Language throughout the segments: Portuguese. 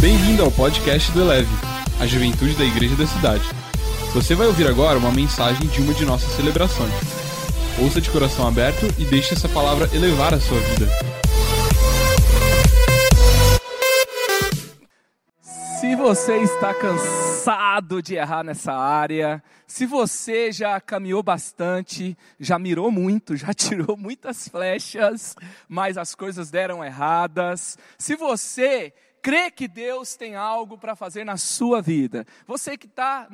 Bem-vindo ao podcast do Eleve, a juventude da igreja da cidade. Você vai ouvir agora uma mensagem de uma de nossas celebrações. Ouça de coração aberto e deixe essa palavra elevar a sua vida. Se você está cansado de errar nessa área, se você já caminhou bastante, já mirou muito, já tirou muitas flechas, mas as coisas deram erradas, se você crê que Deus tem algo para fazer na sua vida. Você que está,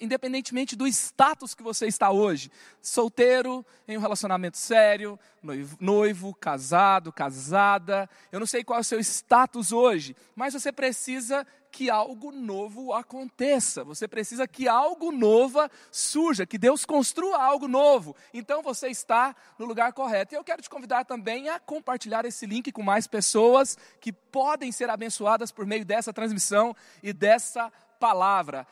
independentemente do status que você está hoje, solteiro, em um relacionamento sério, noivo, noivo, casado, casada, eu não sei qual é o seu status hoje, mas você precisa que algo novo aconteça, você precisa que algo novo surja, que Deus construa algo novo. Então você está no lugar correto. E eu quero te convidar também a compartilhar esse link com mais pessoas que podem ser abençoadas por meio dessa transmissão e dessa palavra.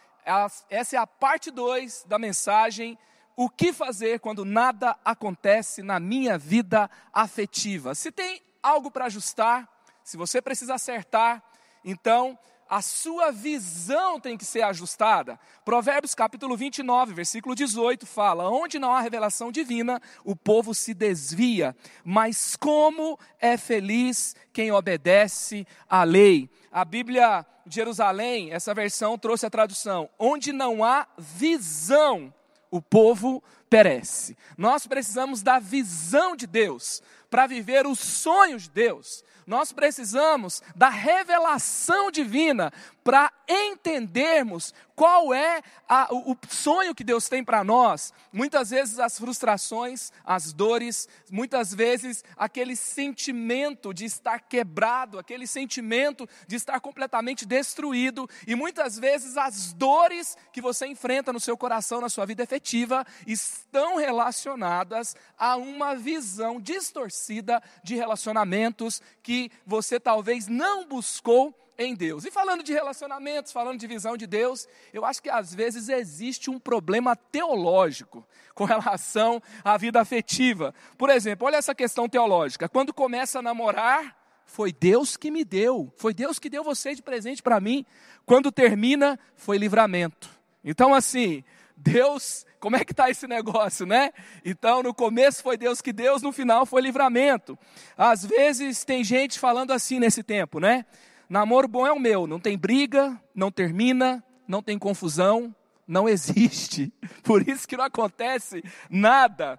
Essa é a parte 2 da mensagem o que fazer quando nada acontece na minha vida afetiva. Se tem algo para ajustar, se você precisa acertar, então a sua visão tem que ser ajustada. Provérbios capítulo 29, versículo 18 fala: Onde não há revelação divina, o povo se desvia, mas como é feliz quem obedece à lei. A Bíblia de Jerusalém, essa versão trouxe a tradução: Onde não há visão, o povo perece. Nós precisamos da visão de Deus para viver os sonhos de Deus. Nós precisamos da revelação divina para entendermos qual é a, o, o, sonho que Deus tem para nós. Muitas vezes as frustrações, as dores, muitas vezes aquele sentimento de estar quebrado, aquele sentimento de estar completamente destruído, e muitas vezes as dores que você enfrenta no seu coração, na sua vida efetiva, estão relacionadas a uma visão distorcida de relacionamentos que você talvez não buscou em Deus. E falando de relacionamentos, falando de visão de Deus, eu acho que às vezes existe um problema teológico com relação à vida afetiva. Por exemplo, olha essa questão teológica. Quando começa a namorar, foi Deus que me deu, foi Deus que deu você de presente para mim. Quando termina, foi livramento. Então, assim, Deus, como é que está esse negócio, né? Então, no começo foi Deus que deu, no final foi livramento. Às vezes tem gente falando assim nesse tempo, né? Namoro bom é o meu, não tem briga, não termina, não tem confusão, não existe. Por isso que não acontece nada.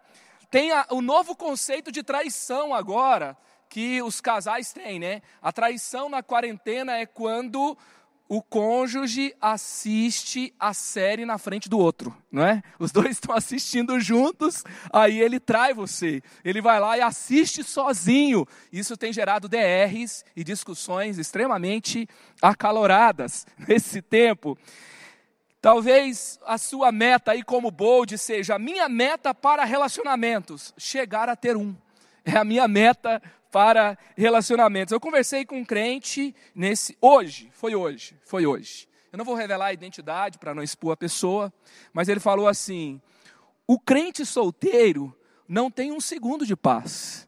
Tem a, o novo conceito de traição agora que os casais têm, né? A traição na quarentena é quando o cônjuge assiste a série na frente do outro, não é? Os dois estão assistindo juntos, aí ele trai você. Ele vai lá e assiste sozinho. Isso tem gerado DRs e discussões extremamente acaloradas nesse tempo. Talvez a sua meta aí como bold seja a minha meta para relacionamentos, chegar a ter um. É a minha meta para relacionamentos. Eu conversei com um crente nesse hoje, foi hoje, foi hoje. Eu não vou revelar a identidade para não expor a pessoa, mas ele falou assim: o crente solteiro não tem um segundo de paz.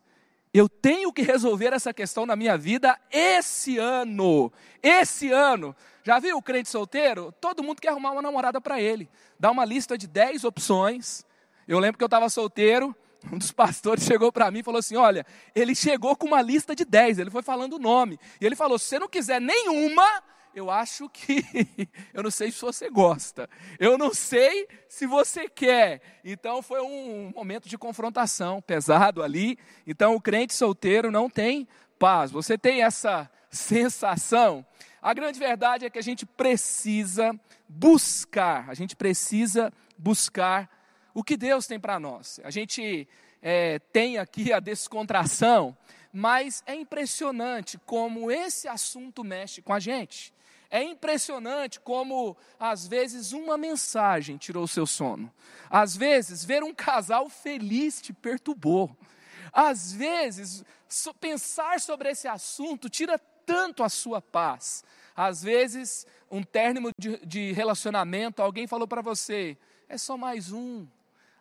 Eu tenho que resolver essa questão na minha vida esse ano. Esse ano. Já viu o crente solteiro? Todo mundo quer arrumar uma namorada para ele. Dá uma lista de 10 opções. Eu lembro que eu estava solteiro, um dos pastores chegou para mim e falou assim: Olha, ele chegou com uma lista de 10, ele foi falando o nome. E ele falou: Se você não quiser nenhuma, eu acho que. eu não sei se você gosta. Eu não sei se você quer. Então foi um momento de confrontação pesado ali. Então o crente solteiro não tem paz. Você tem essa sensação? A grande verdade é que a gente precisa buscar, a gente precisa buscar o que Deus tem para nós. A gente é, tem aqui a descontração, mas é impressionante como esse assunto mexe com a gente. É impressionante como, às vezes, uma mensagem tirou o seu sono. Às vezes, ver um casal feliz te perturbou. Às vezes, so, pensar sobre esse assunto tira tanto a sua paz. Às vezes, um término de, de relacionamento, alguém falou para você: é só mais um,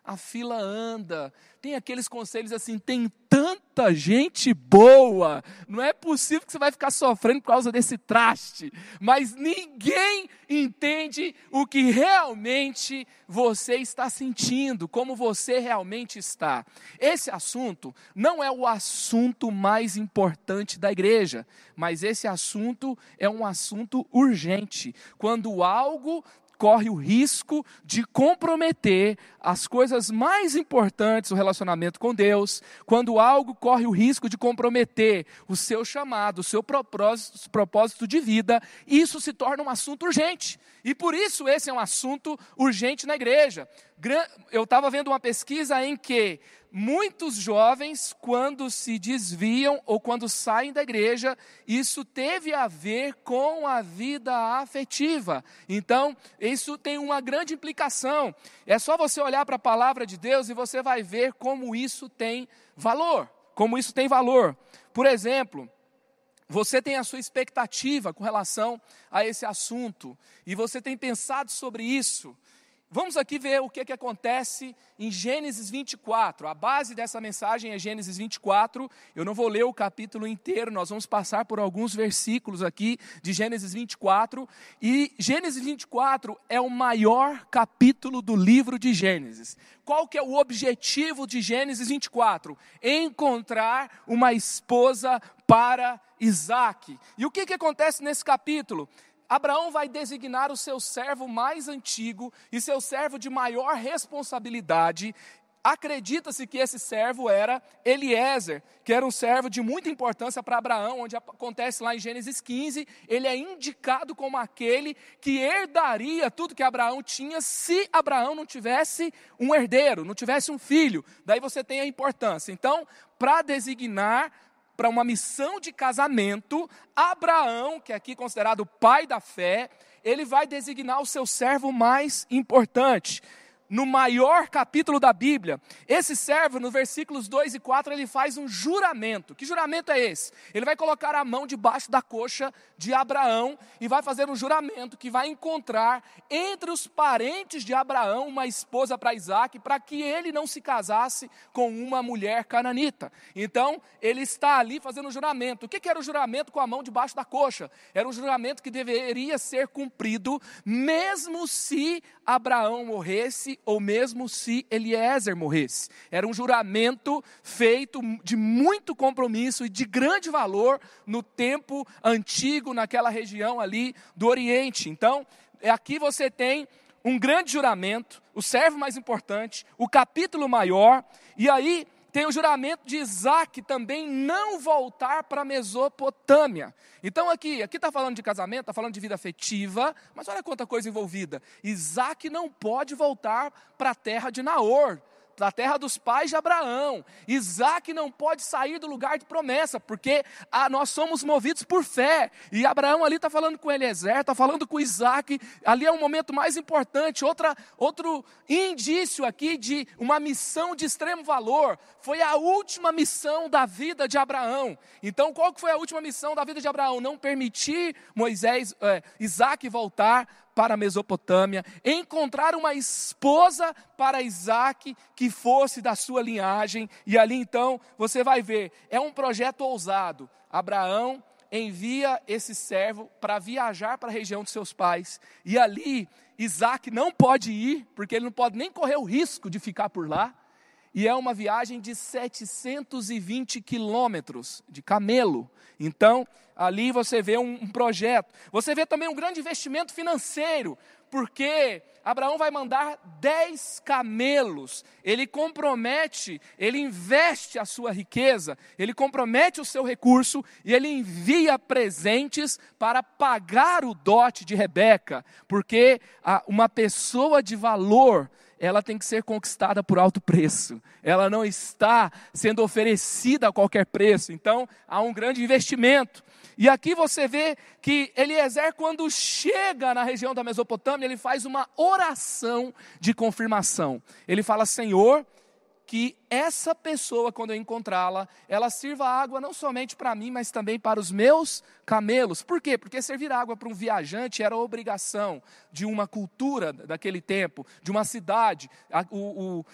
a fila anda. Tem aqueles conselhos assim, tem tanta gente boa. Não é possível que você vai ficar sofrendo por causa desse traste. Mas ninguém entende o que realmente você está sentindo, como você realmente está. Esse assunto não é o assunto mais importante da igreja, mas esse assunto é um assunto urgente. Quando algo corre o risco de comprometer as coisas mais importantes do relacionamento com Deus, quando algo corre o risco de comprometer o seu chamado, o seu propósito, propósito de vida, isso se torna um assunto urgente. E por isso esse é um assunto urgente na igreja. Eu estava vendo uma pesquisa em que muitos jovens, quando se desviam ou quando saem da igreja, isso teve a ver com a vida afetiva. Então, isso tem uma grande implicação. É só você olhar para a palavra de Deus e você vai ver como isso tem valor. Como isso tem valor. Por exemplo, você tem a sua expectativa com relação a esse assunto e você tem pensado sobre isso. Vamos aqui ver o que, que acontece em Gênesis 24. A base dessa mensagem é Gênesis 24. Eu não vou ler o capítulo inteiro, nós vamos passar por alguns versículos aqui de Gênesis 24. E Gênesis 24 é o maior capítulo do livro de Gênesis. Qual que é o objetivo de Gênesis 24? Encontrar uma esposa para Isaac. E o que, que acontece nesse capítulo? Abraão vai designar o seu servo mais antigo e seu servo de maior responsabilidade. Acredita-se que esse servo era Eliezer, que era um servo de muita importância para Abraão, onde acontece lá em Gênesis 15, ele é indicado como aquele que herdaria tudo que Abraão tinha se Abraão não tivesse um herdeiro, não tivesse um filho. Daí você tem a importância. Então, para designar para uma missão de casamento, Abraão, que é aqui considerado pai da fé, ele vai designar o seu servo mais importante no maior capítulo da Bíblia, esse servo, no versículos 2 e 4, ele faz um juramento. Que juramento é esse? Ele vai colocar a mão debaixo da coxa de Abraão e vai fazer um juramento que vai encontrar entre os parentes de Abraão uma esposa para Isaac, para que ele não se casasse com uma mulher cananita. Então, ele está ali fazendo um juramento. O que era o juramento com a mão debaixo da coxa? Era um juramento que deveria ser cumprido, mesmo se Abraão morresse ou mesmo se Eliezer morresse. Era um juramento feito de muito compromisso e de grande valor no tempo antigo, naquela região ali do Oriente. Então, aqui você tem um grande juramento, o servo mais importante, o capítulo maior, e aí tem o juramento de Isaac também não voltar para a Mesopotâmia. Então aqui, aqui está falando de casamento, está falando de vida afetiva, mas olha quanta coisa envolvida. Isaac não pode voltar para a terra de Naor da terra dos pais de Abraão. Isaac não pode sair do lugar de promessa, porque ah, nós somos movidos por fé. E Abraão ali está falando com Eliezer, está falando com Isaac. Ali é um momento mais importante. Outra, outro indício aqui de uma missão de extremo valor. Foi a última missão da vida de Abraão. Então, qual que foi a última missão da vida de Abraão? Não permitir Moisés, é, Isaac voltar para a Mesopotâmia, encontrar uma esposa para Isaac que fosse da sua linhagem, e ali então você vai ver, é um projeto ousado. Abraão envia esse servo para viajar para a região de seus pais, e ali Isaac não pode ir, porque ele não pode nem correr o risco de ficar por lá, e é uma viagem de 720 quilômetros de camelo. Então, ali você vê um, projeto. Você vê também um grande investimento financeiro, porque Abraão vai mandar 10 camelos. Ele compromete, ele investe a sua riqueza, ele compromete o seu recurso e ele envia presentes para pagar o dote de Rebeca, porque uma pessoa de valor ela tem que ser conquistada por alto preço. Ela não está sendo oferecida a qualquer preço. Então, há um grande investimento. E aqui você vê que Eliezer, quando chega na região da Mesopotâmia, ele faz uma oração de confirmação. Ele fala: Senhor, que essa pessoa, quando eu encontrá-la, ela sirva água não somente para mim, mas também para os meus camelos. Por quê? Porque servir água para um viajante era obrigação de uma cultura daquele tempo, de uma cidade. O, o,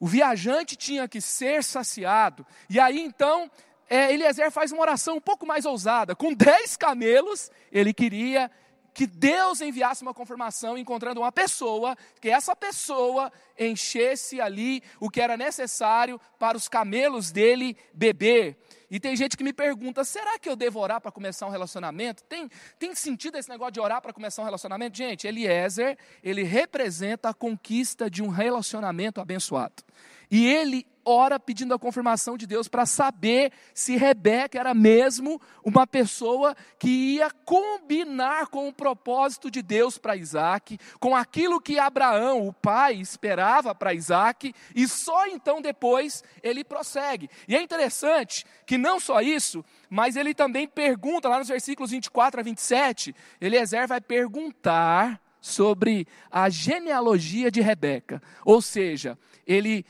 O viajante tinha que ser saciado. E aí então, é, Eliezer faz uma oração um pouco mais ousada. Com dez camelos, ele queria que Deus enviasse uma confirmação encontrando uma pessoa, que essa pessoa enchesse ali o que era necessário para os camelos dele beber. E tem gente que me pergunta: será que eu devo orar para começar um relacionamento? Tem, tem sentido esse negócio de orar para começar um relacionamento? Gente, Eliezer, ele representa a conquista de um relacionamento abençoado. E ele ora pedindo a confirmação de Deus para saber se Rebeca era mesmo uma pessoa que ia combinar com o propósito de Deus para Isaac, com aquilo que Abraão, o pai, esperava para Isaac, e só então depois ele prossegue. E é interessante que não só isso, mas ele também pergunta, lá nos versículos 24 a 27, Eliezer vai perguntar sobre a genealogia de Rebeca. Ou seja, ele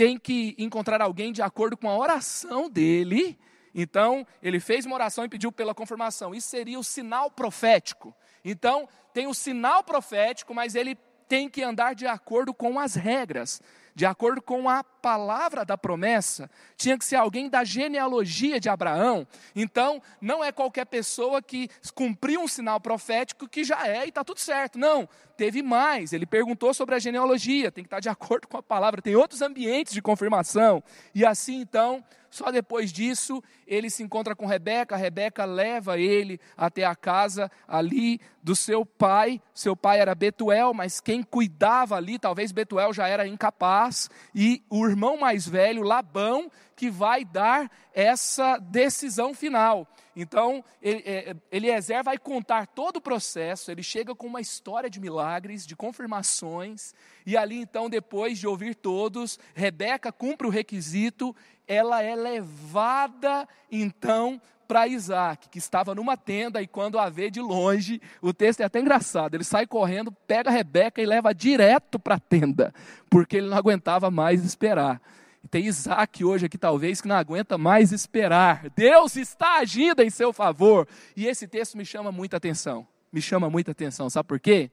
tem que encontrar alguém de acordo com a oração dele. Então, ele fez uma oração e pediu pela confirmação. Isso seria o sinal profético. Então, tem o sinal profético, mas ele tem que andar de acordo com as regras de acordo com a palavra da promessa, tinha que ser alguém da genealogia de Abraão. Então, não é qualquer pessoa que cumpriu um sinal profético que já é e está tudo certo. Não, teve mais. Ele perguntou sobre a genealogia, tem que estar de acordo com a palavra. Tem outros ambientes de confirmação. E assim, então, só depois disso, ele se encontra com Rebeca, Rebeca leva ele até a casa ali do seu pai. Seu pai era Betuel, mas quem cuidava ali, talvez Betuel já era incapaz, e o irmão mais velho, Labão, que vai dar essa decisão final. Então, é, Eliezer vai contar todo o processo, ele chega com uma história de milagres, de confirmações, e ali então, depois de ouvir todos, Rebeca cumpre o requisito, ela é levada então para Isaac, que estava numa tenda, e quando a vê de longe, o texto é até engraçado, ele sai correndo, pega a Rebeca e leva direto para a tenda, porque ele não aguentava mais esperar. Tem Isaac hoje aqui, talvez, que não aguenta mais esperar. Deus está agindo em seu favor. E esse texto me chama muita atenção. Me chama muita atenção. Sabe por quê?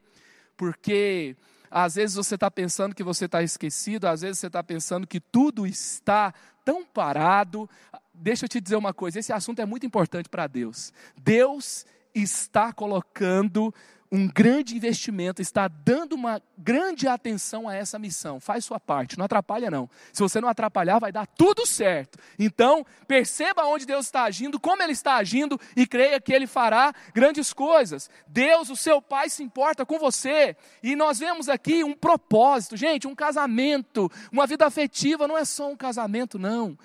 Porque às vezes você está pensando que você está esquecido, às vezes você está pensando que tudo está tão parado. Deixa eu te dizer uma coisa: esse assunto é muito importante para Deus. Deus está colocando um grande investimento, está dando uma grande atenção a essa missão. Faz sua parte, não atrapalha não. Se você não atrapalhar, vai dar tudo certo. Então, perceba onde Deus está agindo, como Ele está agindo e creia que Ele fará grandes coisas. Deus, o seu Pai, se importa com você. E nós vemos aqui um propósito. Gente, um casamento, uma vida afetiva não é só um casamento, não.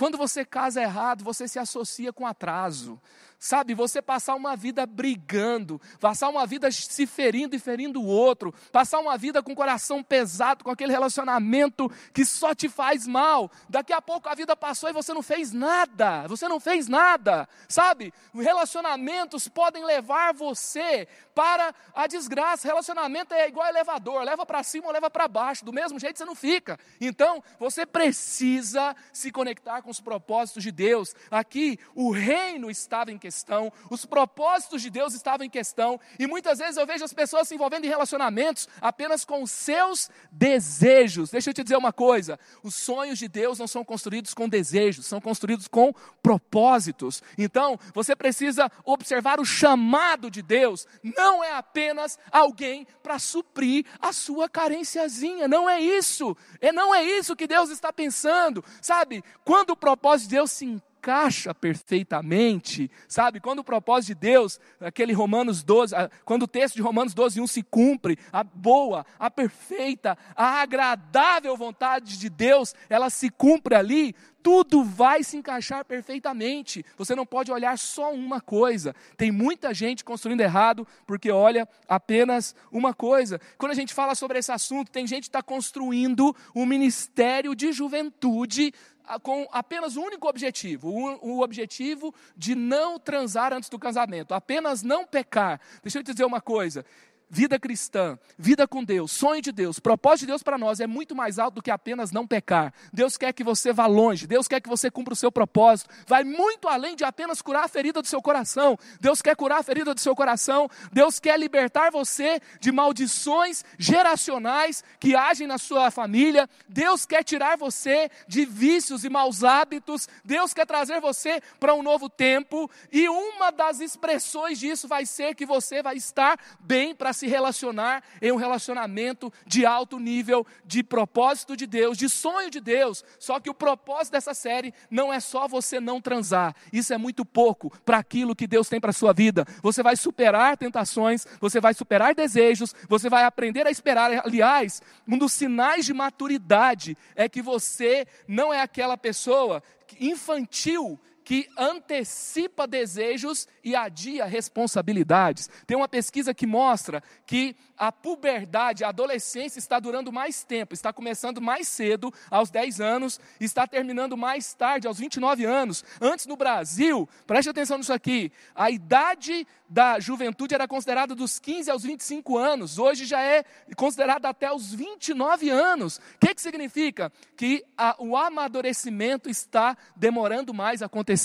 Quando você casa errado, você se associa com atraso. Sabe, você passar uma vida brigando, passar uma vida se ferindo e ferindo o outro, passar uma vida com o coração pesado, com aquele relacionamento que só te faz mal. Daqui a pouco a vida passou e você não fez nada, você não fez nada. Sabe, relacionamentos podem levar você para a desgraça. Relacionamento é igual elevador, leva para cima ou leva para baixo, do mesmo jeito você não fica. Então, você precisa se conectar com os propósitos de Deus. Aqui, o reino estava em questão questão, os propósitos de Deus estavam em questão, e muitas vezes eu vejo as pessoas se envolvendo em relacionamentos apenas com os seus desejos. Deixa eu te dizer uma coisa: os sonhos de Deus não são construídos com desejos, são construídos com propósitos. Então, você precisa observar o chamado de Deus, não é apenas alguém para suprir a sua carenciazinha, não é isso, é não é isso que Deus está pensando, sabe? Quando o propósito de Deus se encaixa perfeitamente, sabe? Quando o propósito de Deus, aquele Romanos 12, quando o texto de Romanos 12, 1 se cumpre, a boa, a perfeita, a agradável vontade de Deus, ela se cumpre ali, tudo vai se encaixar perfeitamente. Você não pode olhar só uma coisa. Tem muita gente construindo errado porque olha apenas uma coisa. Quando a gente fala sobre esse assunto, tem gente que está construindo um ministério de juventude com apenas um único objetivo, o, o objetivo de não transar antes do casamento, apenas não pecar. Deixa eu te dizer uma coisa, vida cristã, vida com Deus, sonho de Deus, propósito de Deus para nós é muito mais alto do que apenas não pecar. Deus quer que você vá longe, Deus quer que você cumpra o seu propósito, vai muito além de apenas curar a ferida do seu coração. Deus quer curar a ferida do seu coração, Deus quer libertar você de maldições geracionais que agem na sua família, Deus quer tirar você de vícios e maus hábitos, Deus quer trazer você para um novo tempo, e uma das expressões disso vai ser que você vai estar bem para se relacionar em um relacionamento de alto nível, de propósito de Deus, de sonho de Deus. Só que o propósito dessa série não é só você não transar. Isso é muito pouco para aquilo que Deus tem para a sua vida. Você vai superar tentações, você vai superar desejos, você vai aprender a esperar. Aliás, um dos sinais de maturidade é que você não é aquela pessoa infantil que antecipa desejos e adia responsabilidades. Tem uma pesquisa que mostra que a puberdade, a adolescência está durando mais tempo, está começando mais cedo, aos 10 anos, está terminando mais tarde, aos 29 anos. Antes no Brasil, preste atenção nisso aqui, a idade da juventude era considerada dos 15 aos 25 anos, hoje já é considerada até os 29 anos. O que, que significa? Que a, o amadurecimento está demorando mais a acontecer.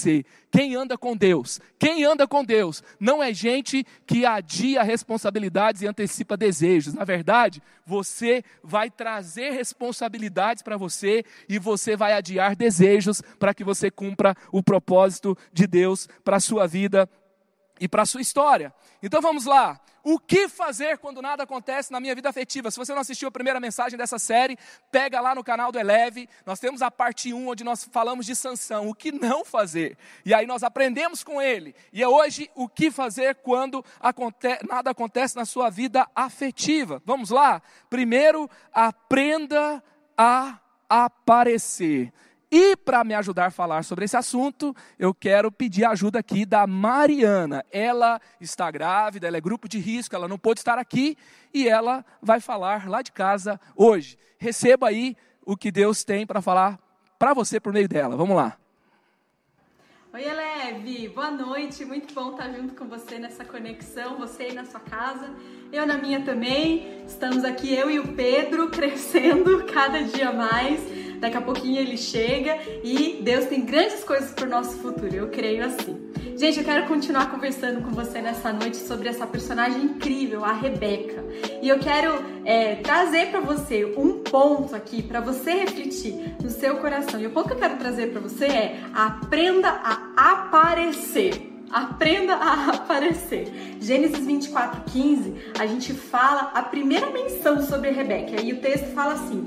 Quem anda com Deus, quem anda com Deus, não é gente que adia responsabilidades e antecipa desejos. Na verdade, você vai trazer responsabilidades para você e você vai adiar desejos para que você cumpra o propósito de Deus para a sua vida e para a sua história. Então vamos lá. O que fazer quando nada acontece na minha vida afetiva? Se você não assistiu a primeira mensagem dessa série, pega lá no canal do Eleve. Nós temos a parte 1 onde nós falamos de Sansão, o que não fazer. E aí nós aprendemos com ele. E é hoje o que fazer quando aconte nada acontece na sua vida afetiva. Vamos lá? Primeiro, aprenda a aparecer. E para me ajudar a falar sobre esse assunto, eu quero pedir a ajuda aqui da Mariana. Ela está grávida, ela é grupo de risco, ela não pôde estar aqui e ela vai falar lá de casa hoje. Receba aí o que Deus tem para falar para você por meio dela. Vamos lá. Oi, Eleve! Boa noite, muito bom estar junto com você nessa conexão, você aí na sua casa, eu na minha também. Estamos aqui, eu e o Pedro, crescendo cada dia mais daqui a pouquinho ele chega e Deus tem grandes coisas para o nosso futuro, eu creio assim. Gente, eu quero continuar conversando com você nessa noite sobre essa personagem incrível, a Rebeca. E eu quero é, trazer para você um ponto aqui para você refletir no seu coração. E o ponto que eu quero trazer para você é: aprenda a aparecer. Aprenda a aparecer. Gênesis 24, 15, a gente fala a primeira menção sobre Rebeca. E o texto fala assim: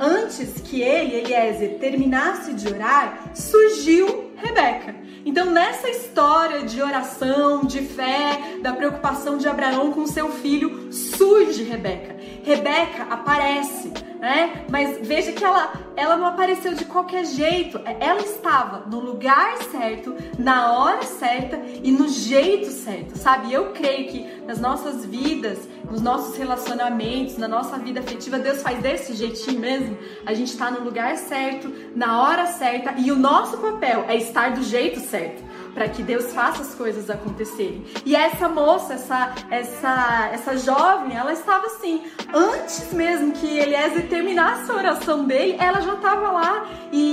Antes que ele, Eliezer, terminasse de orar, surgiu Rebeca. Então, nessa história de oração, de fé, da preocupação de Abraão com seu filho, surge Rebeca. Rebeca aparece, né? Mas veja que ela, ela não apareceu de qualquer jeito. Ela estava no lugar certo, na hora certa e no jeito certo, sabe? Eu creio que nas nossas vidas, nos nossos relacionamentos, na nossa vida afetiva, Deus faz desse jeitinho mesmo. A gente está no lugar certo, na hora certa e o nosso papel é estar do jeito certo para que Deus faça as coisas acontecerem. E essa moça, essa, essa, essa jovem, ela estava assim, antes mesmo que Eliezer terminasse a oração dele, ela já estava lá. E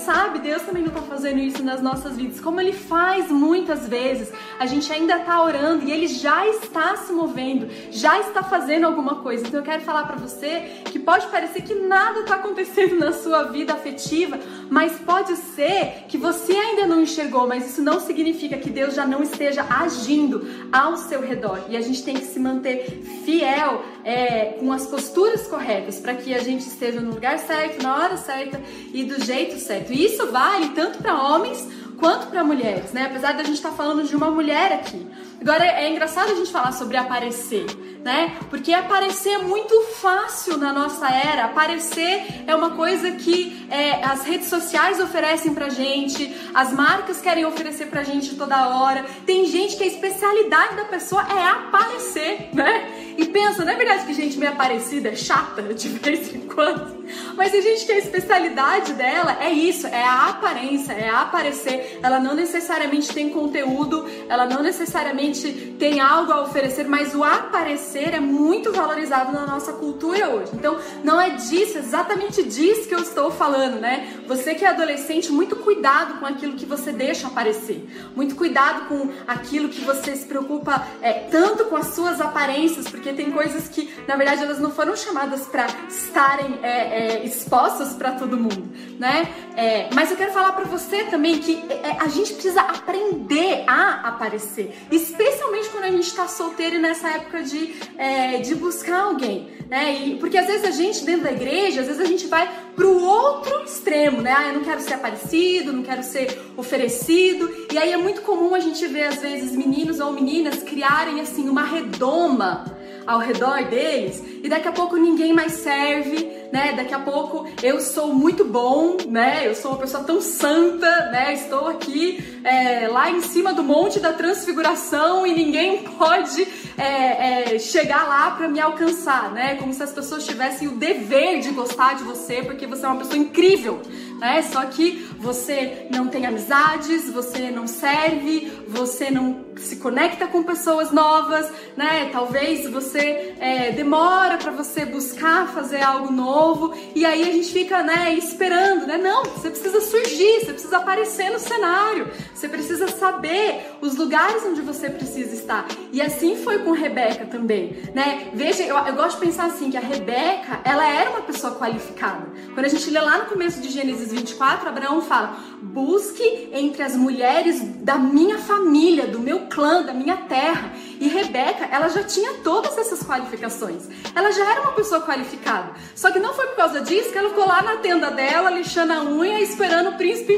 sabe Deus também não está fazendo isso nas nossas vidas, como Ele faz muitas vezes. A gente ainda está orando e Ele já está se movendo, já está fazendo alguma coisa. Então eu quero falar para você que pode parecer que nada está acontecendo na sua vida afetiva, mas pode ser que você ainda não enxergou, mas isso não significa que Deus já não esteja agindo ao seu redor. E a gente tem que se manter fiel é, com as posturas corretas para que a gente esteja no lugar certo, na hora certa e do jeito certo. E isso vale tanto para homens quanto para mulheres, né? Apesar da gente estar tá falando de uma mulher aqui. Agora é engraçado a gente falar sobre aparecer, né? Porque aparecer é muito fácil na nossa era. Aparecer é uma coisa que é, as redes sociais oferecem pra gente, as marcas querem oferecer pra gente toda hora. Tem gente que a especialidade da pessoa é aparecer, né? E pensa, não é verdade que gente meio aparecida é chata de vez em quando? Mas tem gente que a especialidade dela é isso, é a aparência, é aparecer. Ela não necessariamente tem conteúdo, ela não necessariamente gente tem algo a oferecer, mas o aparecer é muito valorizado na nossa cultura hoje. Então, não é disso, é exatamente disso que eu estou falando, né? Você que é adolescente, muito cuidado com aquilo que você deixa aparecer. Muito cuidado com aquilo que você se preocupa é, tanto com as suas aparências, porque tem coisas que, na verdade, elas não foram chamadas para estarem é, é, expostas para todo mundo, né? É, mas eu quero falar para você também que é, a gente precisa aprender a aparecer, especialmente quando a gente está solteiro e nessa época de, é, de buscar alguém, né? E, porque às vezes a gente dentro da igreja, às vezes a gente vai pro outro extremo, né? Ah, eu não quero ser aparecido, não quero ser oferecido. E aí é muito comum a gente ver às vezes meninos ou meninas criarem assim uma redoma ao redor deles e daqui a pouco ninguém mais serve, né? Daqui a pouco eu sou muito bom, né? Eu sou uma pessoa tão santa, né? Estou aqui é, lá em cima do monte da transfiguração e ninguém pode é, é, chegar lá para me alcançar, né? Como se as pessoas tivessem o dever de gostar de você porque você é uma pessoa incrível, né? Só que você não tem amizades, você não serve, você não se conecta com pessoas novas, né? Talvez você é, demora para você buscar fazer algo novo e aí a gente fica, né, esperando, né? Não, você precisa surgir, você precisa aparecer no cenário, você precisa saber os lugares onde você precisa estar. E assim foi com Rebeca também, né? Veja, eu, eu gosto de pensar assim que a Rebeca, ela era uma pessoa qualificada. Quando a gente lê lá no começo de Gênesis 24, Abraão fala: busque entre as mulheres da minha família, do meu clã, da minha terra. E Rebeca, ela já tinha todas essas qualificações. Ela já era uma pessoa qualificada. Só que não foi por causa disso que ela ficou lá na tenda dela, lixando a unha, esperando o príncipe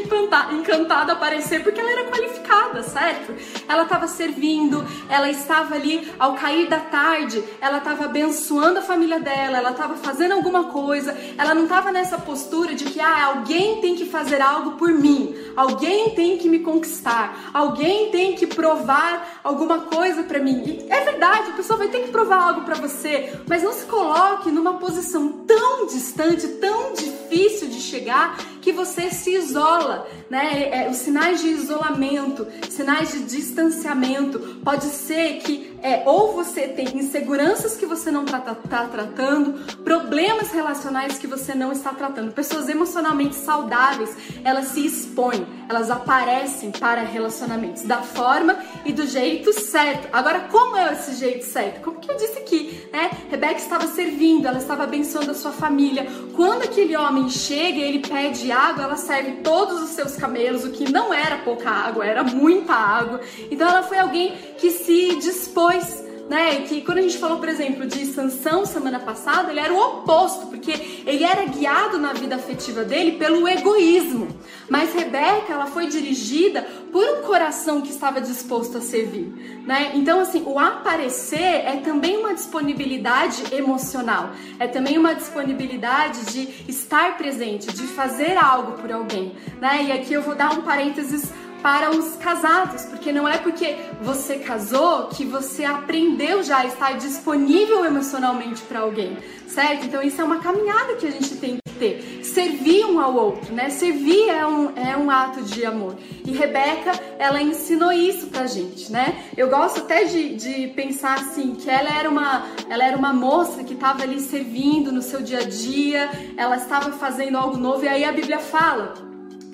encantado aparecer, porque ela era qualificada, certo? Ela estava servindo, ela estava ali ao cair da tarde, ela estava abençoando a família dela, ela estava fazendo alguma coisa, ela não estava nessa postura de que ah, alguém tem que fazer algo por mim, alguém tem que me conquistar, alguém tem que provar alguma coisa para mim. E é verdade, a pessoa vai ter que provar algo para você, mas não se coloque numa posição tão distante, tão difícil de chegar que você se isola, né? É, os sinais de isolamento, sinais de distanciamento, pode ser que é, ou você tem inseguranças que você não está tá, tá tratando, problemas relacionais que você não está tratando. Pessoas emocionalmente saudáveis, elas se expõem, elas aparecem para relacionamentos da forma e do jeito certo. Agora, como é esse jeito certo? Como que eu disse aqui, né? Rebeca estava servindo, ela estava abençoando a sua família. Quando aquele homem chega ele pede água, ela serve todos os seus camelos, o que não era pouca água, era muita água. Então ela foi alguém que se dispôs né? Que quando a gente falou, por exemplo, de Sansão semana passada, ele era o oposto, porque ele era guiado na vida afetiva dele pelo egoísmo. Mas Rebeca, ela foi dirigida por um coração que estava disposto a servir, né? Então, assim, o aparecer é também uma disponibilidade emocional, é também uma disponibilidade de estar presente, de fazer algo por alguém, né? E aqui eu vou dar um parênteses para os casados, porque não é porque você casou que você aprendeu já a estar disponível emocionalmente para alguém, certo? Então isso é uma caminhada que a gente tem que ter. Servir um ao outro, né? Servir é um, é um ato de amor. E Rebeca, ela ensinou isso pra gente, né? Eu gosto até de, de pensar assim, que ela era uma, ela era uma moça que estava ali servindo no seu dia a dia, ela estava fazendo algo novo, e aí a Bíblia fala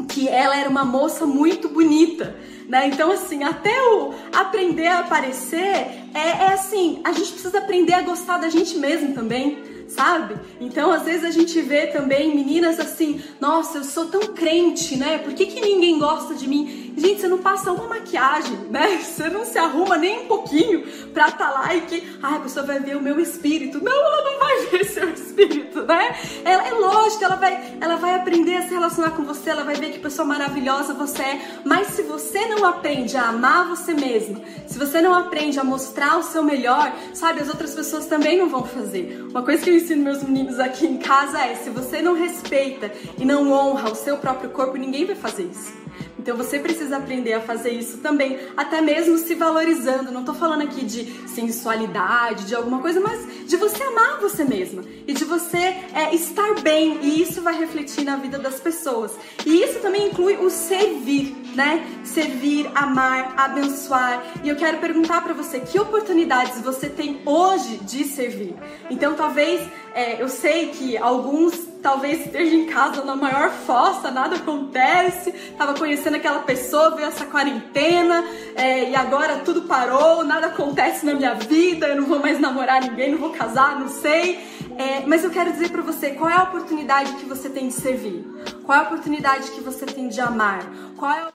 que ela era uma moça muito bonita, né? Então, assim, até o aprender a aparecer é, é assim, a gente precisa aprender a gostar da gente mesmo também sabe? Então, às vezes a gente vê também meninas assim, nossa, eu sou tão crente, né? Por que, que ninguém gosta de mim? Gente, você não passa uma maquiagem, né? Você não se arruma nem um pouquinho pra tá lá e que, ah, a pessoa vai ver o meu espírito. Não, ela não vai ver seu espírito, né? Ela é lógico, ela vai, ela vai aprender a se relacionar com você, ela vai ver que pessoa maravilhosa você é. Mas se você não aprende a amar você mesmo, se você não aprende a mostrar o seu melhor, sabe, as outras pessoas também não vão fazer. Uma coisa que eu ensino meus meninos aqui em casa é: se você não respeita e não honra o seu próprio corpo, ninguém vai fazer isso. Então você precisa aprender a fazer isso também, até mesmo se valorizando. Não estou falando aqui de sensualidade, de alguma coisa, mas de você amar você mesma e de você é, estar bem. E isso vai refletir na vida das pessoas. E isso também inclui o servir, né? Servir, amar, abençoar. E eu quero perguntar para você que oportunidades você tem hoje de servir. Então talvez é, eu sei que alguns talvez esteja em casa na maior fossa, nada acontece, estava conhecendo aquela pessoa, veio essa quarentena é, e agora tudo parou, nada acontece na minha vida, eu não vou mais namorar ninguém, não vou casar, não sei. É, mas eu quero dizer para você qual é a oportunidade que você tem de servir, qual é a oportunidade que você tem de amar, qual é.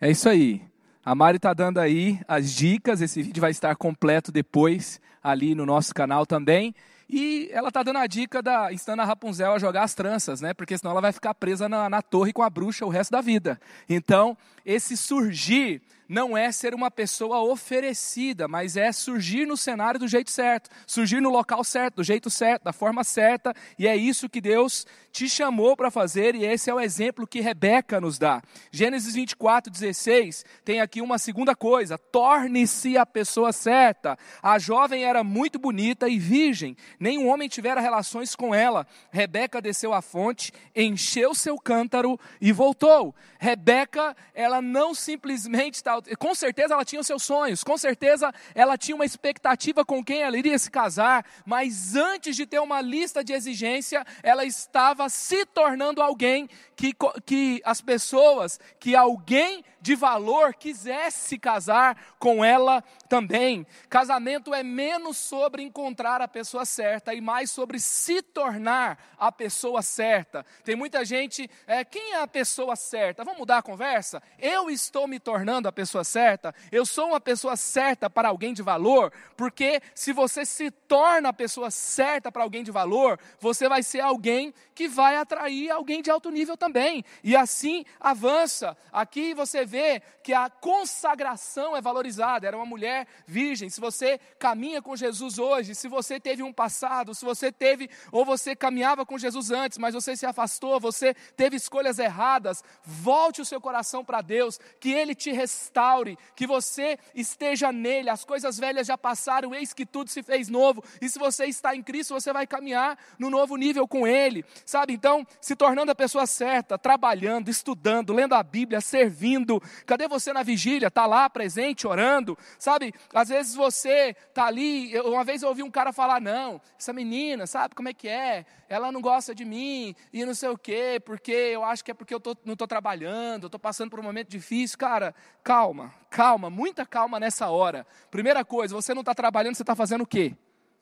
É isso aí. A Mari está dando aí as dicas. Esse vídeo vai estar completo depois ali no nosso canal também. E ela está dando a dica da ensinando a Rapunzel a jogar as tranças, né? Porque senão ela vai ficar presa na, na torre com a bruxa o resto da vida. Então, esse surgir não é ser uma pessoa oferecida, mas é surgir no cenário do jeito certo, surgir no local certo, do jeito certo, da forma certa, e é isso que Deus te chamou para fazer, e esse é o exemplo que Rebeca nos dá. Gênesis 24, 16, tem aqui uma segunda coisa: torne-se a pessoa certa. A jovem era muito bonita e virgem, nenhum homem tivera relações com ela. Rebeca desceu à fonte, encheu seu cântaro e voltou. Rebeca, ela não simplesmente está com certeza ela tinha os seus sonhos, com certeza ela tinha uma expectativa com quem ela iria se casar, mas antes de ter uma lista de exigência, ela estava se tornando alguém que, que as pessoas, que alguém de valor quisesse casar com ela também. Casamento é menos sobre encontrar a pessoa certa e mais sobre se tornar a pessoa certa. Tem muita gente, é, quem é a pessoa certa? Vamos mudar a conversa? Eu estou me tornando a pessoa certa? Eu sou uma pessoa certa para alguém de valor? Porque se você se torna a pessoa certa para alguém de valor, você vai ser alguém que vai atrair alguém de alto nível também. E assim avança. Aqui você vê que a consagração é valorizada. Era uma mulher virgem. Se você caminha com Jesus hoje, se você teve um passado, se você teve, ou você caminhava com Jesus antes, mas você se afastou, você teve escolhas erradas, volte o seu coração para Deus, que Ele te restaure, que você esteja nele. As coisas velhas já passaram, eis que tudo se fez novo. E se você está em Cristo, você vai caminhar no novo nível com Ele, sabe? Então, se tornando a pessoa certa, trabalhando, estudando, lendo a Bíblia, servindo, Cadê você na vigília? Está lá presente, orando? Sabe, às vezes você está ali. Uma vez eu ouvi um cara falar: não, essa menina, sabe como é que é? Ela não gosta de mim e não sei o quê, porque eu acho que é porque eu tô, não estou trabalhando, estou passando por um momento difícil. Cara, calma, calma, muita calma nessa hora. Primeira coisa, você não está trabalhando, você está fazendo o quê?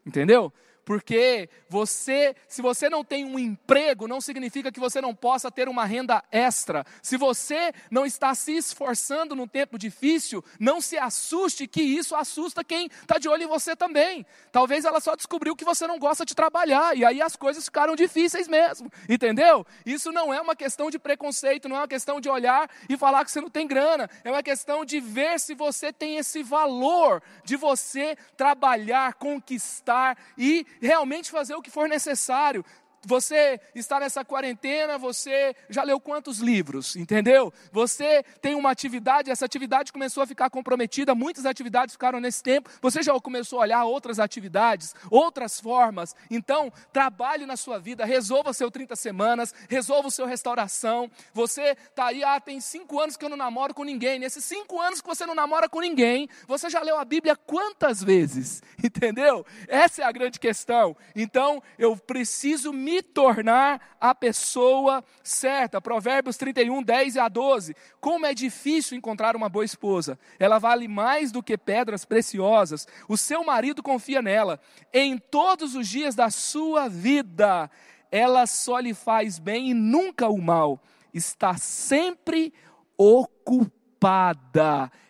Entendeu? Porque você, se você não tem um emprego, não significa que você não possa ter uma renda extra. Se você não está se esforçando num tempo difícil, não se assuste que isso assusta quem está de olho em você também. Talvez ela só descobriu que você não gosta de trabalhar e aí as coisas ficaram difíceis mesmo, entendeu? Isso não é uma questão de preconceito, não é uma questão de olhar e falar que você não tem grana, é uma questão de ver se você tem esse valor de você trabalhar, conquistar e realmente fazer o que for necessário. Você está nessa quarentena, você já leu quantos livros, entendeu? Você tem uma atividade, essa atividade começou a ficar comprometida, muitas atividades ficaram nesse tempo, você já começou a olhar outras atividades, outras formas. Então, trabalhe na sua vida, resolva seu 30 semanas, resolva o seu restauração. Você está aí, ah, tem cinco anos que eu não namoro com ninguém. Nesses cinco anos que você não namora com ninguém, você já leu a Bíblia quantas vezes? Entendeu? Essa é a grande questão. Então, eu preciso me se tornar a pessoa certa. Provérbios 31, 10 a 12. Como é difícil encontrar uma boa esposa. Ela vale mais do que pedras preciosas. O seu marido confia nela. Em todos os dias da sua vida, ela só lhe faz bem e nunca o mal. Está sempre ocupada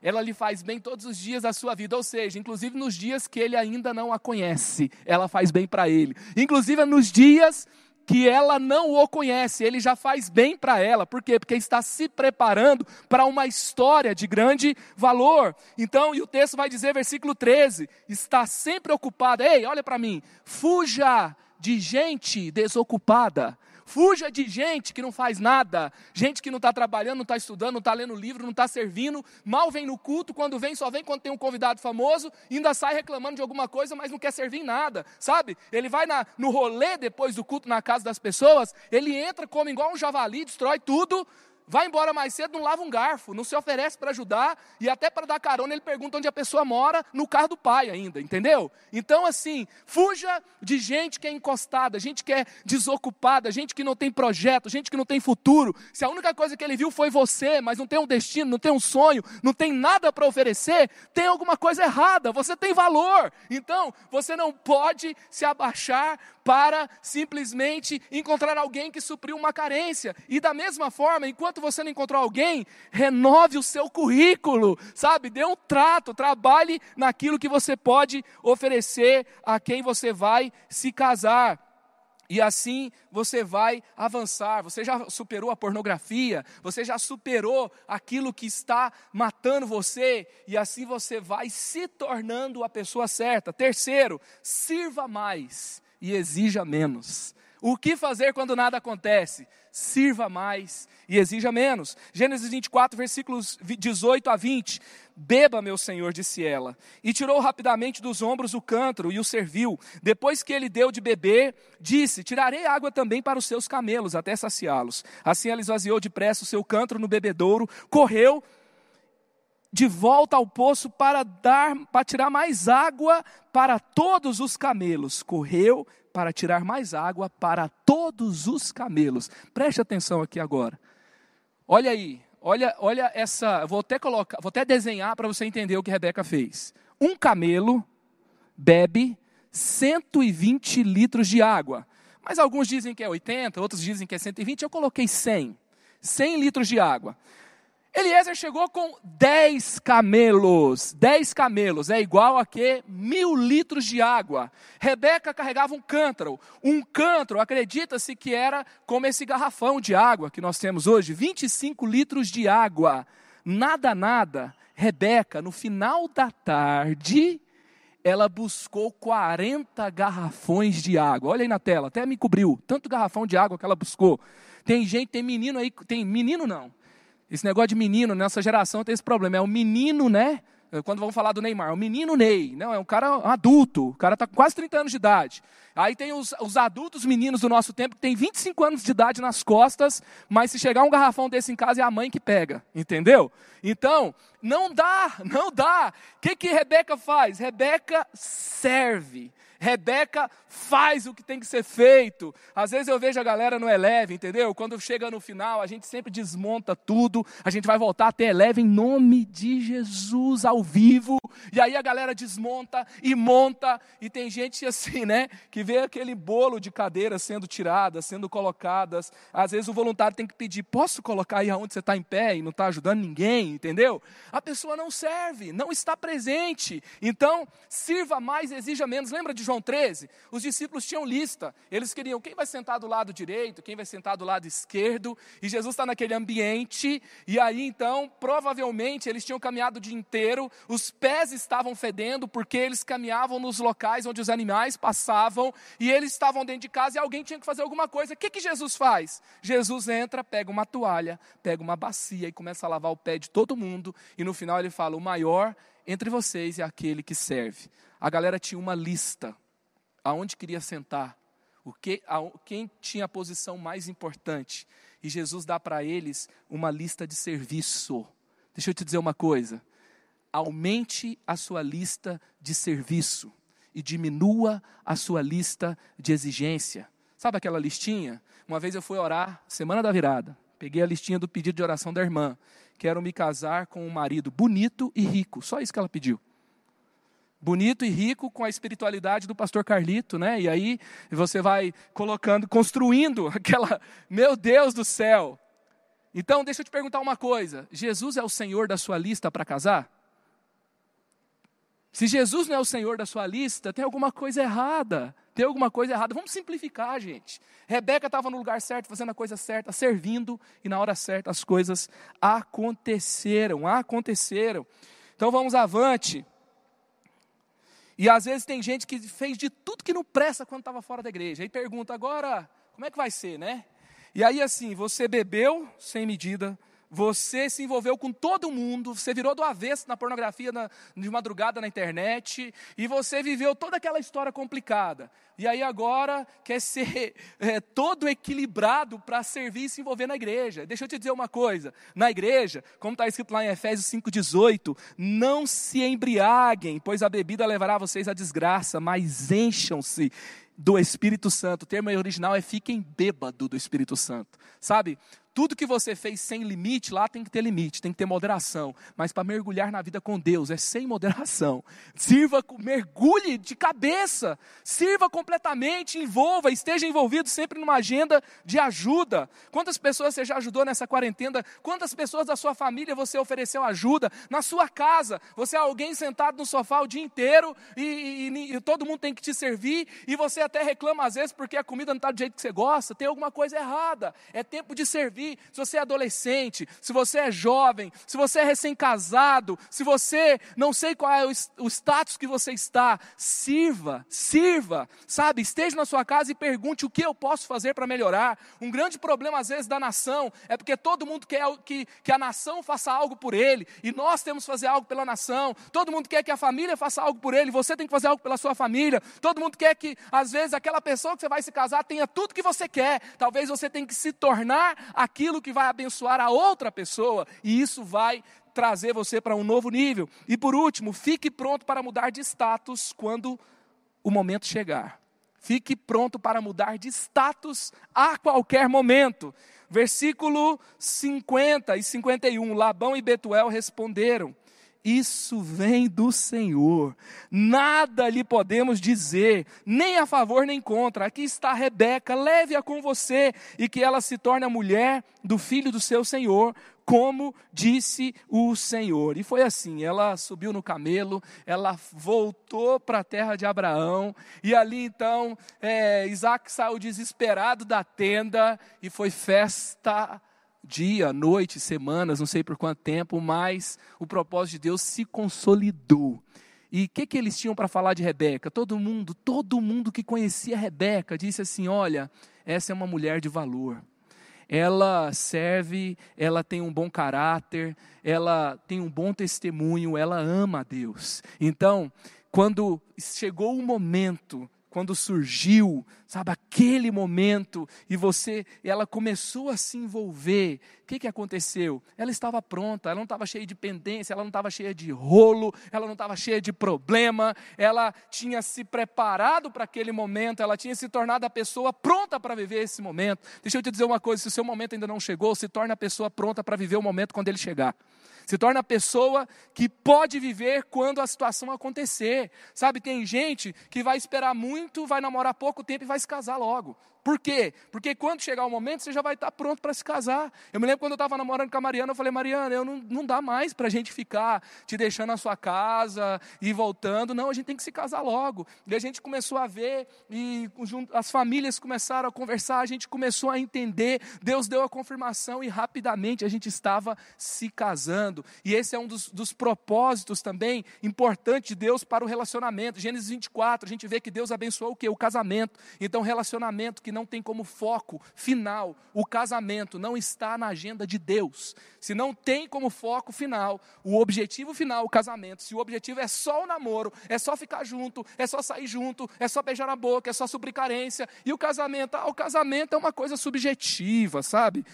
Ela lhe faz bem todos os dias da sua vida, ou seja, inclusive nos dias que ele ainda não a conhece, ela faz bem para ele. Inclusive nos dias que ela não o conhece, ele já faz bem para ela. Por quê? Porque está se preparando para uma história de grande valor. Então, e o texto vai dizer, versículo 13: está sempre ocupada. Ei, olha para mim, fuja de gente desocupada Fuja de gente que não faz nada, gente que não está trabalhando, não está estudando, não está lendo livro, não está servindo, mal vem no culto, quando vem, só vem quando tem um convidado famoso, ainda sai reclamando de alguma coisa, mas não quer servir em nada, sabe? Ele vai na, no rolê depois do culto na casa das pessoas, ele entra, come igual um javali, destrói tudo, vai embora mais cedo, não lava um garfo, não se oferece para ajudar e até para dar carona ele pergunta onde a pessoa mora, no carro do pai ainda, entendeu? Então assim, fuja de gente que é encostada, gente que é desocupada, gente que não tem projeto, gente que não tem futuro. Se a única coisa que ele viu foi você, mas não tem um destino, não tem um sonho, não tem nada para oferecer, tem alguma coisa errada. Você tem valor. Então, você não pode se abaixar para simplesmente encontrar alguém que supriu uma carência. E da mesma forma, enquanto você não encontrou alguém, renove o seu currículo, sabe? Dê um trato, trabalhe naquilo que você pode oferecer a quem você vai se casar. E assim você vai avançar. Você já superou a pornografia, você já superou aquilo que está matando você, e assim você vai se tornando a pessoa certa. Terceiro, sirva mais e exija menos. O que fazer quando nada acontece? Sirva mais e exija menos. Gênesis 24, versículos 18 a 20. Beba, meu senhor, disse ela. E tirou rapidamente dos ombros o cântaro e o serviu. Depois que ele deu de beber, disse: Tirarei água também para os seus camelos, até saciá-los. Assim ela esvaziou depressa o seu cântaro no bebedouro, correu de volta ao poço para dar, para tirar mais água para todos os camelos. Correu para tirar mais água para todos os camelos. Preste atenção aqui agora. Olha aí, olha, olha essa, vou até colocar, vou até desenhar para você entender o que Rebeca fez. Um camelo bebe 120 litros de água. Mas alguns dizem que é 80, outros dizem que é 120, eu coloquei 100. 100 litros de água. Eliezer chegou com 10 camelos. 10 camelos é igual a que? Mil litros de água. Rebeca carregava um cântaro. Um cântaro, acredita-se que era como esse garrafão de água que nós temos hoje 25 litros de água. Nada, nada. Rebeca, no final da tarde, ela buscou 40 garrafões de água. Olha aí na tela, até me cobriu. Tanto garrafão de água que ela buscou. Tem gente, tem menino aí, tem menino não esse negócio de menino, nessa geração tem esse problema. É o menino, né? Quando vão falar do Neymar, é o menino Ney. Não, é um cara adulto. O cara está com quase 30 anos de idade. Aí tem os, os adultos meninos do nosso tempo que tem 25 anos de idade nas costas, mas se chegar um garrafão desse em casa é a mãe que pega. Entendeu? Então, não dá, não dá. O que, que Rebeca faz? Rebeca serve. Rebeca faz o que tem que ser feito. Às vezes eu vejo a galera no Eleve, entendeu? Quando chega no final, a gente sempre desmonta tudo. A gente vai voltar até Eleve em nome de Jesus ao vivo. E aí a galera desmonta e monta. E tem gente assim, né? Que vê aquele bolo de cadeiras sendo tiradas, sendo colocadas. Às vezes o voluntário tem que pedir: posso colocar aí aonde você está em pé e não está ajudando ninguém, entendeu? A pessoa não serve, não está presente. Então, sirva mais, exija menos. Lembra de João 13, os discípulos tinham lista. Eles queriam quem vai sentar do lado direito, quem vai sentar do lado esquerdo. E Jesus está naquele ambiente. E aí então, provavelmente, eles tinham caminhado o dia inteiro. Os pés estavam fedendo porque eles caminhavam nos locais onde os animais passavam. E eles estavam dentro de casa e alguém tinha que fazer alguma coisa. O que, que Jesus faz? Jesus entra, pega uma toalha, pega uma bacia e começa a lavar o pé de todo mundo. E no final ele fala: o maior entre vocês é aquele que serve. A galera tinha uma lista aonde queria sentar, o que, a, quem tinha a posição mais importante. E Jesus dá para eles uma lista de serviço. Deixa eu te dizer uma coisa. Aumente a sua lista de serviço e diminua a sua lista de exigência. Sabe aquela listinha? Uma vez eu fui orar, semana da virada. Peguei a listinha do pedido de oração da irmã. Quero me casar com um marido bonito e rico. Só isso que ela pediu. Bonito e rico com a espiritualidade do pastor Carlito, né? E aí você vai colocando, construindo aquela, meu Deus do céu. Então, deixa eu te perguntar uma coisa: Jesus é o Senhor da sua lista para casar? Se Jesus não é o Senhor da sua lista, tem alguma coisa errada. Tem alguma coisa errada. Vamos simplificar, gente. Rebeca estava no lugar certo, fazendo a coisa certa, servindo, e na hora certa as coisas aconteceram. Aconteceram. Então vamos avante. E às vezes tem gente que fez de tudo que não presta quando estava fora da igreja. Aí pergunta, agora, como é que vai ser, né? E aí, assim, você bebeu sem medida, você se envolveu com todo mundo, você virou do avesso na pornografia na, de madrugada na internet, e você viveu toda aquela história complicada. E aí agora quer ser é, todo equilibrado para servir e se envolver na igreja. Deixa eu te dizer uma coisa: na igreja, como está escrito lá em Efésios 5,18, não se embriaguem, pois a bebida levará vocês à desgraça, mas encham-se do Espírito Santo. O termo original é fiquem bêbado do Espírito Santo. Sabe? Tudo que você fez sem limite, lá tem que ter limite, tem que ter moderação. Mas para mergulhar na vida com Deus é sem moderação. Sirva, mergulhe de cabeça, sirva completamente, envolva, esteja envolvido sempre numa agenda de ajuda. Quantas pessoas você já ajudou nessa quarentena? Quantas pessoas da sua família você ofereceu ajuda? Na sua casa, você é alguém sentado no sofá o dia inteiro e, e, e todo mundo tem que te servir e você até reclama às vezes porque a comida não está do jeito que você gosta. Tem alguma coisa errada. É tempo de servir se você é adolescente, se você é jovem, se você é recém-casado, se você não sei qual é o, status que você está, sirva, sirva, sabe? Esteja na sua casa e pergunte o que eu posso fazer para melhorar. Um grande problema às vezes da nação é porque todo mundo quer que, que a nação faça algo por ele e nós temos que fazer algo pela nação. Todo mundo quer que a família faça algo por ele, você tem que fazer algo pela sua família. Todo mundo quer que às vezes aquela pessoa que você vai se casar tenha tudo que você quer. Talvez você tenha que se tornar a aquilo que vai abençoar a outra pessoa, e isso vai trazer você para um novo nível. E por último, fique pronto para mudar de status quando o momento chegar. Fique pronto para mudar de status a qualquer momento. Versículo 50 e 51. Labão e Betuel responderam: isso vem do Senhor. Nada lhe podemos dizer, nem a favor nem contra. Aqui está Rebeca, leve-a com você e que ela se torne a mulher do filho do seu Senhor, como disse o Senhor. E foi assim: ela subiu no camelo, ela voltou para a terra de Abraão, e ali então é, Isaac saiu desesperado da tenda e foi festa dia, noite, semanas, não sei por quanto tempo, mas o propósito de Deus se consolidou. E o que, que eles tinham para falar de Rebeca? Todo mundo, todo mundo que conhecia Rebeca disse assim: olha, essa é uma mulher de valor. Ela serve, ela tem um bom caráter, ela tem um bom testemunho, ela ama a Deus. Então, quando chegou o momento quando surgiu, sabe, aquele momento, e você, ela começou a se envolver, o que, que aconteceu? Ela estava pronta, ela não estava cheia de pendência, ela não estava cheia de rolo, ela não estava cheia de problema, ela tinha se preparado para aquele momento, ela tinha se tornado a pessoa pronta para viver esse momento. Deixa eu te dizer uma coisa: se o seu momento ainda não chegou, se torne a pessoa pronta para viver o momento quando ele chegar se torna a pessoa que pode viver quando a situação acontecer. Sabe, tem gente que vai esperar muito, vai namorar pouco tempo e vai se casar logo. Por quê? Porque quando chegar o momento, você já vai estar pronto para se casar. Eu me lembro quando eu estava namorando com a Mariana, eu falei, Mariana, eu não, não dá mais para a gente ficar te deixando na sua casa e voltando. Não, a gente tem que se casar logo. E a gente começou a ver, e as famílias começaram a conversar, a gente começou a entender, Deus deu a confirmação e rapidamente a gente estava se casando. E esse é um dos, dos propósitos também importantes de Deus para o relacionamento. Gênesis 24, a gente vê que Deus abençoou o que? O casamento. Então, relacionamento que não tem como foco final o casamento, não está na agenda de Deus. Se não tem como foco final o objetivo final, o casamento, se o objetivo é só o namoro, é só ficar junto, é só sair junto, é só beijar na boca, é só suprir carência, e o casamento, ah, o casamento é uma coisa subjetiva, sabe?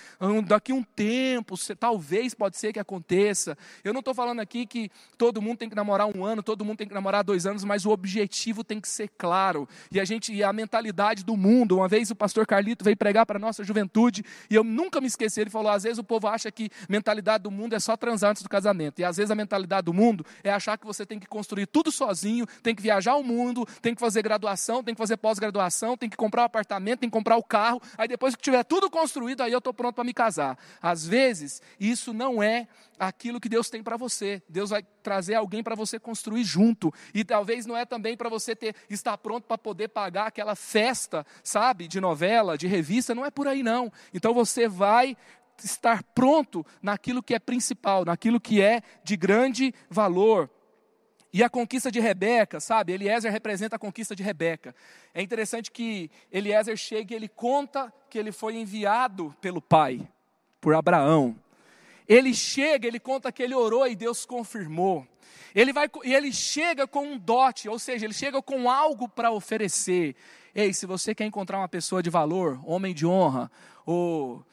Daqui um tempo, talvez pode ser que aconteça. Eu não estou falando aqui que todo mundo tem que namorar um ano, todo mundo tem que namorar dois anos, mas o objetivo tem que ser claro. E a gente, e a mentalidade do mundo, uma vez o pastor Carlito veio pregar para a nossa juventude, e eu nunca me esqueci, ele falou, às vezes o povo acha que mentalidade do mundo é só transar antes do casamento, e às vezes a mentalidade do mundo é achar que você tem que construir tudo sozinho, tem que viajar o mundo, tem que fazer graduação, tem que fazer pós-graduação, tem que comprar o um apartamento, tem que comprar o carro, aí depois que tiver tudo construído, aí eu estou pronto para me casar. Às vezes, isso não é aquilo que Deus tem para você. Deus vai trazer alguém para você construir junto. E talvez não é também para você ter estar pronto para poder pagar aquela festa, sabe, de novela, de revista, não é por aí não. Então você vai estar pronto naquilo que é principal, naquilo que é de grande valor. E a conquista de Rebeca, sabe? Eliezer representa a conquista de Rebeca. É interessante que Eliezer chega e ele conta que ele foi enviado pelo pai, por Abraão. Ele chega, ele conta que ele orou e Deus confirmou. Ele vai e ele chega com um dote, ou seja, ele chega com algo para oferecer. Ei, se você quer encontrar uma pessoa de valor, homem de honra, ou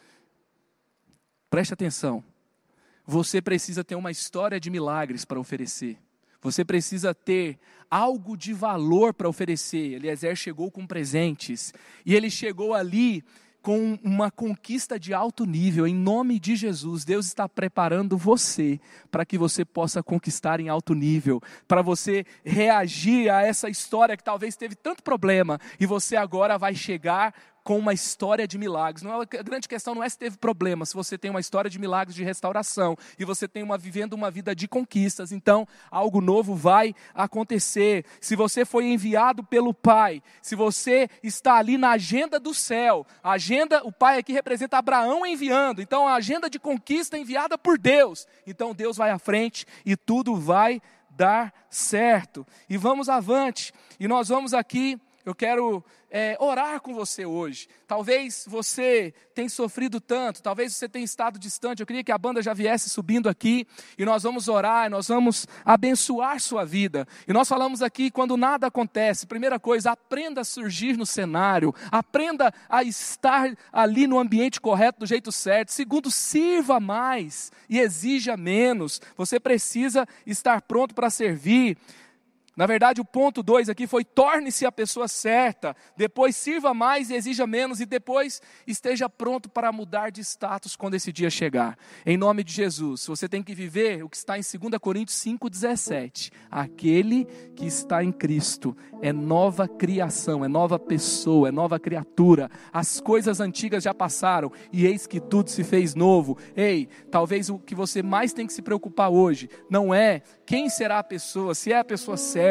preste atenção. Você precisa ter uma história de milagres para oferecer. Você precisa ter algo de valor para oferecer. Eliezer chegou com presentes. E ele chegou ali com uma conquista de alto nível, em nome de Jesus. Deus está preparando você para que você possa conquistar em alto nível, para você reagir a essa história que talvez teve tanto problema e você agora vai chegar com uma história de milagres. Não, é a grande questão não é se teve problema, se você tem uma história de milagres de restauração e você tem uma vivendo uma vida de conquistas, então algo novo vai acontecer. Se você foi enviado pelo Pai, se você está ali na agenda do céu, a agenda, o Pai aqui representa Abraão enviando, então a agenda de conquista enviada por Deus. Então Deus vai à frente e tudo vai dar certo. E vamos avante. E nós vamos aqui eu quero é, orar com você hoje. Talvez você tenha sofrido tanto, talvez você tenha estado distante. Eu queria que a banda já viesse subindo aqui e nós vamos orar, nós vamos abençoar sua vida. E nós falamos aqui quando nada acontece. Primeira coisa, aprenda a surgir no cenário, aprenda a estar ali no ambiente correto, do jeito certo. Segundo, sirva mais e exija menos. Você precisa estar pronto para servir. Na verdade, o ponto 2 aqui foi: torne-se a pessoa certa, depois sirva mais e exija menos, e depois esteja pronto para mudar de status quando esse dia chegar. Em nome de Jesus, você tem que viver o que está em 2 Coríntios 5,17. Aquele que está em Cristo é nova criação, é nova pessoa, é nova criatura. As coisas antigas já passaram e eis que tudo se fez novo. Ei, talvez o que você mais tem que se preocupar hoje não é quem será a pessoa, se é a pessoa certa.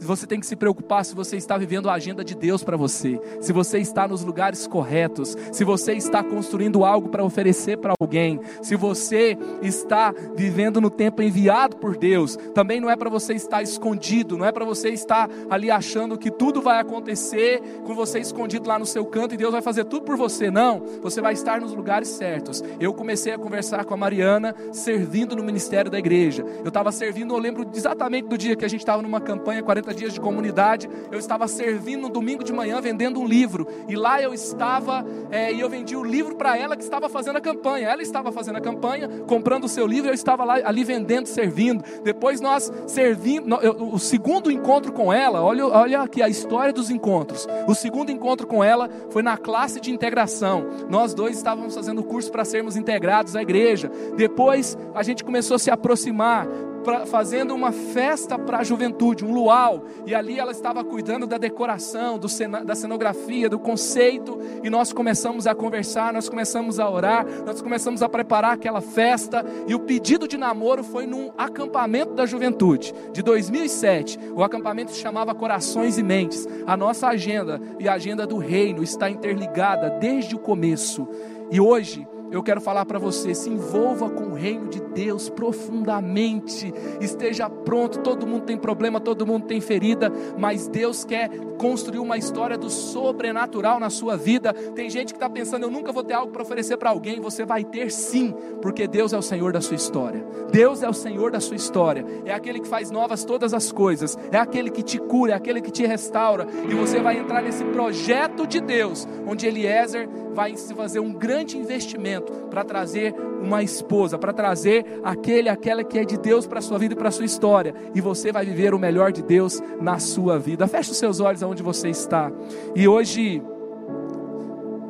Você tem que se preocupar se você está vivendo a agenda de Deus para você, se você está nos lugares corretos, se você está construindo algo para oferecer para alguém, se você está vivendo no tempo enviado por Deus. Também não é para você estar escondido, não é para você estar ali achando que tudo vai acontecer com você escondido lá no seu canto e Deus vai fazer tudo por você. Não, você vai estar nos lugares certos. Eu comecei a conversar com a Mariana servindo no ministério da igreja. Eu estava servindo eu lembro exatamente do dia que a gente estava numa campanha 40 dias de comunidade. Eu estava servindo no domingo de manhã vendendo um livro. E lá eu estava é, e eu vendi o livro para ela que estava fazendo a campanha. Ela estava fazendo a campanha, comprando o seu livro, eu estava lá ali vendendo, servindo. Depois nós servimos, o segundo encontro com ela, olha, olha aqui a história dos encontros. O segundo encontro com ela foi na classe de integração. Nós dois estávamos fazendo o curso para sermos integrados à igreja. Depois a gente começou a se aproximar pra, fazendo uma festa para a juventude, um luau, e ali ela estava cuidando da decoração, do da cenografia, do conceito, e nós começamos a conversar, nós começamos a orar, nós começamos a preparar aquela festa, e o pedido de namoro foi num acampamento da juventude, de 2007. O acampamento se chamava Corações e Mentes. A nossa agenda e a agenda do reino está interligada desde o começo. E hoje eu quero falar para você: se envolva com o reino de Deus profundamente, esteja pronto. Todo mundo tem problema, todo mundo tem ferida, mas Deus quer construir uma história do sobrenatural na sua vida. Tem gente que está pensando: eu nunca vou ter algo para oferecer para alguém. Você vai ter sim, porque Deus é o Senhor da sua história. Deus é o Senhor da sua história. É aquele que faz novas todas as coisas, é aquele que te cura, é aquele que te restaura, e você vai entrar nesse projeto de Deus, onde Eliezer vai se fazer um grande investimento para trazer uma esposa, para trazer aquele, aquela que é de Deus para a sua vida e para a sua história. E você vai viver o melhor de Deus na sua vida. Feche os seus olhos aonde você está. E hoje,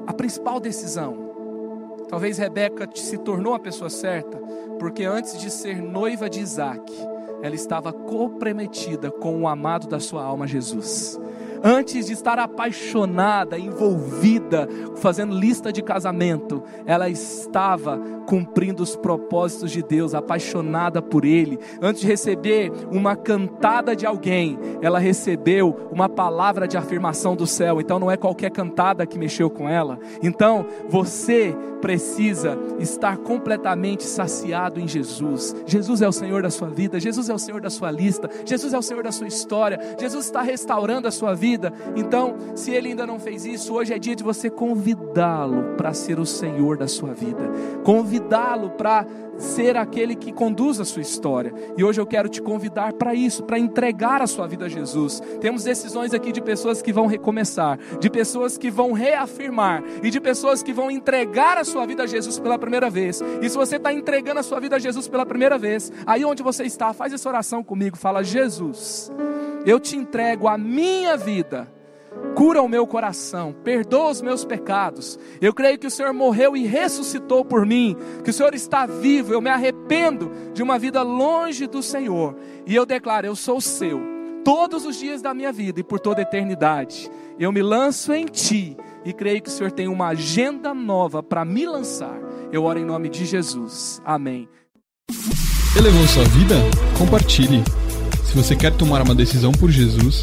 a principal decisão, talvez Rebeca se tornou a pessoa certa, porque antes de ser noiva de Isaac, ela estava comprometida com o amado da sua alma, Jesus antes de estar apaixonada, envolvida, fazendo lista de casamento, ela estava cumprindo os propósitos de Deus, apaixonada por Ele. Antes de receber uma cantada de alguém, ela recebeu uma palavra de afirmação do céu, então não é qualquer cantada que mexeu com ela. Então, você precisa estar completamente saciado em Jesus. Jesus é o Senhor da sua vida, Jesus é o Senhor da sua lista, Jesus é o Senhor da sua história, Jesus está restaurando a sua vida. Então, se ele ainda não fez isso, hoje é dia de você convidá-lo para ser o Senhor da sua vida, convidá-lo para ser aquele que conduz a sua história. E hoje eu quero te convidar para isso, para entregar a sua vida a Jesus. Temos decisões aqui de pessoas que vão recomeçar, de pessoas que vão reafirmar e de pessoas que vão entregar a sua vida a Jesus pela primeira vez. E se você está entregando a sua vida a Jesus pela primeira vez, aí onde você está, faz essa oração comigo. Fala: Jesus, eu te entrego a minha vida cura o meu coração, perdoa os meus pecados. Eu creio que o Senhor morreu e ressuscitou por mim, que o Senhor está vivo. Eu me arrependo de uma vida longe do Senhor. E eu declaro: eu sou seu, todos os dias da minha vida e por toda a eternidade. Eu me lanço em Ti e creio que o Senhor tem uma agenda nova para me lançar. Eu oro em nome de Jesus. Amém. Elevou sua vida? Compartilhe. Se você quer tomar uma decisão por Jesus,